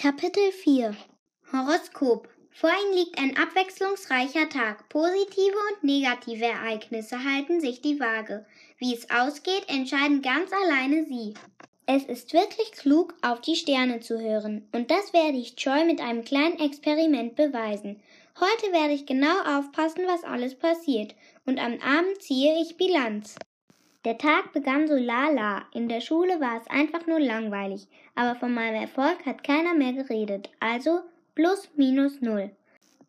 Kapitel 4 Horoskop Vor Ihnen liegt ein abwechslungsreicher Tag. Positive und negative Ereignisse halten sich die Waage. Wie es ausgeht, entscheiden ganz alleine Sie. Es ist wirklich klug, auf die Sterne zu hören, und das werde ich Joy mit einem kleinen Experiment beweisen. Heute werde ich genau aufpassen, was alles passiert, und am Abend ziehe ich Bilanz. Der Tag begann so lala. In der Schule war es einfach nur langweilig. Aber von meinem Erfolg hat keiner mehr geredet. Also plus minus null.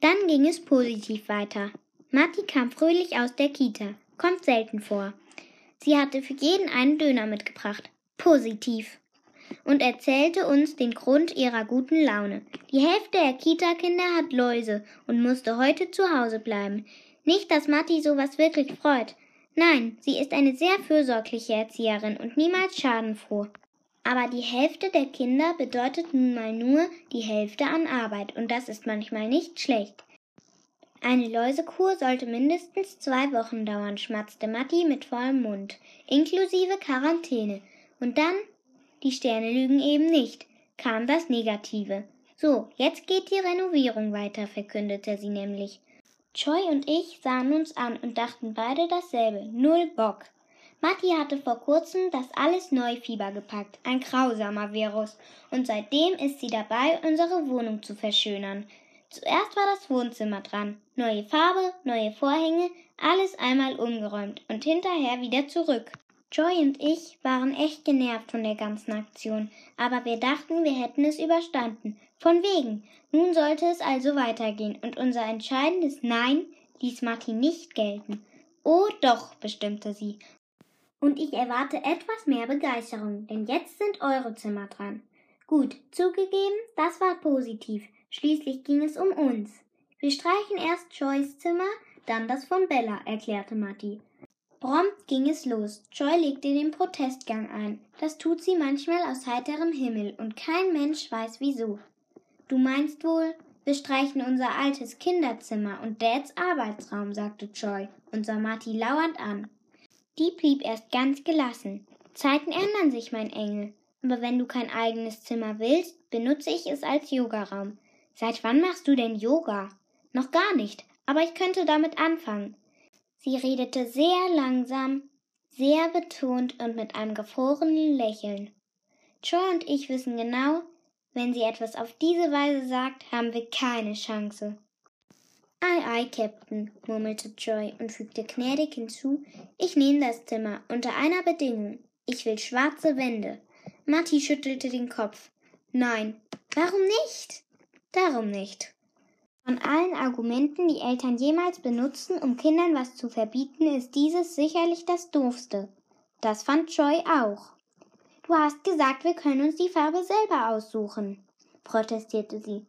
Dann ging es positiv weiter. Matti kam fröhlich aus der Kita. Kommt selten vor. Sie hatte für jeden einen Döner mitgebracht. Positiv. Und erzählte uns den Grund ihrer guten Laune. Die Hälfte der Kita-Kinder hat Läuse und musste heute zu Hause bleiben. Nicht, dass Matti sowas wirklich freut. Nein, sie ist eine sehr fürsorgliche Erzieherin und niemals schadenfroh. Aber die Hälfte der Kinder bedeutet nun mal nur die Hälfte an Arbeit und das ist manchmal nicht schlecht. Eine Läusekur sollte mindestens zwei Wochen dauern, schmatzte Matti mit vollem Mund, inklusive Quarantäne. Und dann, die Sterne lügen eben nicht, kam das Negative. So, jetzt geht die Renovierung weiter, verkündete sie nämlich. Choi und ich sahen uns an und dachten beide dasselbe. Null Bock. Matti hatte vor kurzem das alles Neufieber gepackt, ein grausamer Virus, und seitdem ist sie dabei, unsere Wohnung zu verschönern. Zuerst war das Wohnzimmer dran. Neue Farbe, neue Vorhänge, alles einmal umgeräumt und hinterher wieder zurück. Joy und ich waren echt genervt von der ganzen Aktion, aber wir dachten, wir hätten es überstanden. Von wegen. Nun sollte es also weitergehen und unser entscheidendes Nein ließ Martin nicht gelten. Oh doch, bestimmte sie. Und ich erwarte etwas mehr Begeisterung, denn jetzt sind eure Zimmer dran. Gut, zugegeben, das war positiv. Schließlich ging es um uns. Wir streichen erst Joys Zimmer, dann das von Bella, erklärte Matti. Prompt ging es los. Joy legte den Protestgang ein. Das tut sie manchmal aus heiterem Himmel und kein Mensch weiß wieso. Du meinst wohl, wir streichen unser altes Kinderzimmer und Dads Arbeitsraum, sagte Joy und sah Marty lauernd an. Die blieb erst ganz gelassen. Zeiten ändern sich, mein Engel. Aber wenn du kein eigenes Zimmer willst, benutze ich es als Yogaraum. Seit wann machst du denn Yoga? Noch gar nicht, aber ich könnte damit anfangen. Sie redete sehr langsam, sehr betont und mit einem gefrorenen Lächeln. Joy und ich wissen genau, wenn sie etwas auf diese Weise sagt, haben wir keine Chance. Ei, ei, Captain, murmelte Joy und fügte gnädig hinzu, ich nehme das Zimmer unter einer Bedingung. Ich will schwarze Wände. Matti schüttelte den Kopf. Nein. Warum nicht? Darum nicht. Von allen Argumenten, die Eltern jemals benutzen, um Kindern was zu verbieten, ist dieses sicherlich das doofste. Das fand Joy auch. Du hast gesagt, wir können uns die Farbe selber aussuchen, protestierte sie.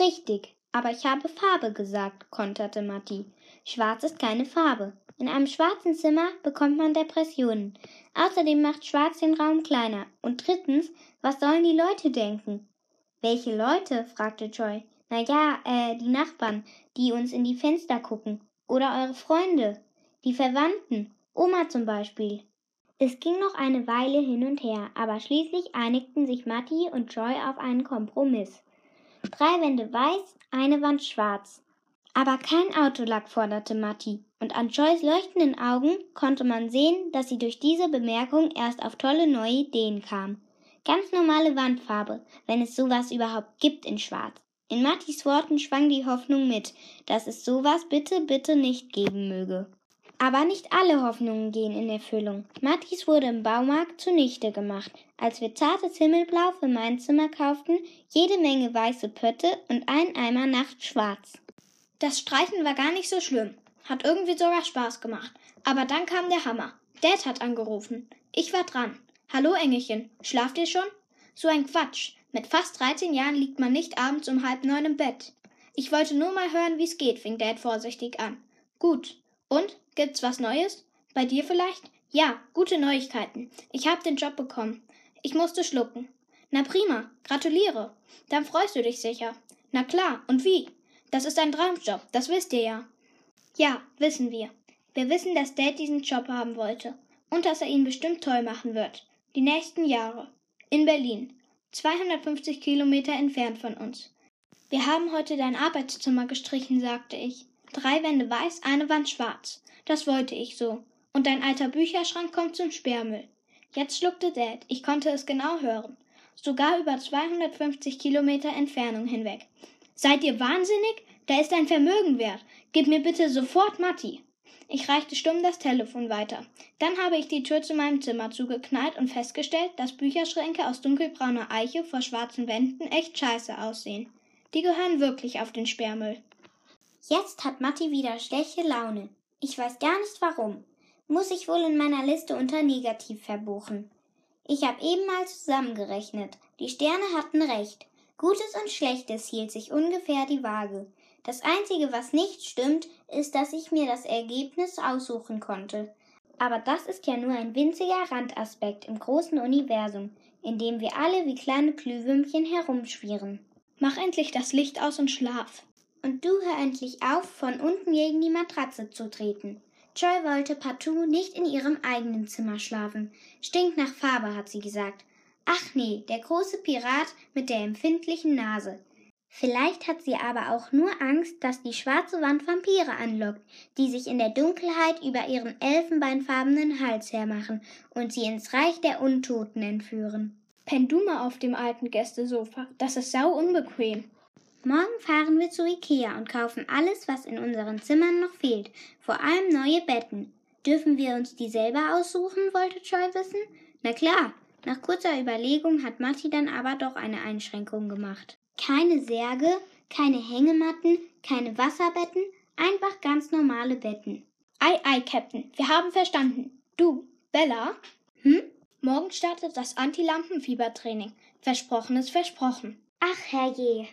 Richtig, aber ich habe Farbe gesagt, konterte Matti. Schwarz ist keine Farbe. In einem schwarzen Zimmer bekommt man Depressionen. Außerdem macht Schwarz den Raum kleiner. Und drittens, was sollen die Leute denken? Welche Leute? fragte Joy. Na ja, äh, die Nachbarn, die uns in die Fenster gucken. Oder eure Freunde. Die Verwandten. Oma zum Beispiel. Es ging noch eine Weile hin und her, aber schließlich einigten sich Matti und Joy auf einen Kompromiss. Drei Wände weiß, eine Wand schwarz. Aber kein Autolack forderte Matti, und an Joys leuchtenden Augen konnte man sehen, dass sie durch diese Bemerkung erst auf tolle neue Ideen kam. Ganz normale Wandfarbe, wenn es sowas überhaupt gibt in Schwarz. In Mattis Worten schwang die Hoffnung mit, dass es sowas bitte, bitte nicht geben möge. Aber nicht alle Hoffnungen gehen in Erfüllung. Mattis wurde im Baumarkt zunichte gemacht, als wir zartes Himmelblau für mein Zimmer kauften, jede Menge weiße Pötte und ein Eimer Nachtschwarz. Das Streichen war gar nicht so schlimm. Hat irgendwie sogar Spaß gemacht. Aber dann kam der Hammer. Dad hat angerufen. Ich war dran. Hallo Engelchen, schlaft ihr schon? So ein Quatsch. Mit fast 13 Jahren liegt man nicht abends um halb neun im Bett. Ich wollte nur mal hören, wie's geht, fing Dad vorsichtig an. Gut. Und? Gibt's was Neues? Bei dir vielleicht? Ja, gute Neuigkeiten. Ich hab den Job bekommen. Ich musste schlucken. Na prima, gratuliere. Dann freust du dich sicher. Na klar, und wie? Das ist ein Traumjob, das wisst ihr ja. Ja, wissen wir. Wir wissen, dass Dad diesen Job haben wollte und dass er ihn bestimmt toll machen wird. Die nächsten Jahre. In Berlin. 250 Kilometer entfernt von uns. Wir haben heute dein Arbeitszimmer gestrichen, sagte ich. Drei Wände weiß, eine Wand schwarz. Das wollte ich so. Und dein alter Bücherschrank kommt zum Sperrmüll. Jetzt schluckte Dad. Ich konnte es genau hören. Sogar über 250 Kilometer Entfernung hinweg. Seid ihr wahnsinnig? Da ist ein Vermögen wert. Gib mir bitte sofort Matti. Ich reichte stumm das Telefon weiter. Dann habe ich die Tür zu meinem Zimmer zugeknallt und festgestellt, dass Bücherschränke aus dunkelbrauner Eiche vor schwarzen Wänden echt scheiße aussehen. Die gehören wirklich auf den Sperrmüll. Jetzt hat Matti wieder schlechte Laune. Ich weiß gar nicht warum. Muss ich wohl in meiner Liste unter Negativ verbuchen. Ich habe eben mal zusammengerechnet. Die Sterne hatten recht. Gutes und Schlechtes hielt sich ungefähr die Waage. Das Einzige, was nicht stimmt, ist, dass ich mir das Ergebnis aussuchen konnte. Aber das ist ja nur ein winziger Randaspekt im großen Universum, in dem wir alle wie kleine Glühwürmchen herumschwirren. Mach endlich das Licht aus und schlaf. Und du hör endlich auf, von unten gegen die Matratze zu treten. Joy wollte partout nicht in ihrem eigenen Zimmer schlafen. Stinkt nach Farbe, hat sie gesagt. Ach nee, der große Pirat mit der empfindlichen Nase. Vielleicht hat sie aber auch nur Angst, dass die schwarze Wand Vampire anlockt, die sich in der Dunkelheit über ihren elfenbeinfarbenen Hals hermachen und sie ins Reich der Untoten entführen. Penn du mal auf dem alten Gästesofa. Das ist sau unbequem. Morgen fahren wir zu Ikea und kaufen alles, was in unseren Zimmern noch fehlt, vor allem neue Betten. Dürfen wir uns die selber aussuchen, wollte Joy wissen. Na klar. Nach kurzer Überlegung hat Matti dann aber doch eine Einschränkung gemacht. Keine Särge, keine Hängematten, keine Wasserbetten, einfach ganz normale Betten. Ei, ei, Captain, wir haben verstanden. Du, Bella? Hm? Morgen startet das Anti-Lampenfiebertraining. Versprochen ist versprochen. Ach herrje.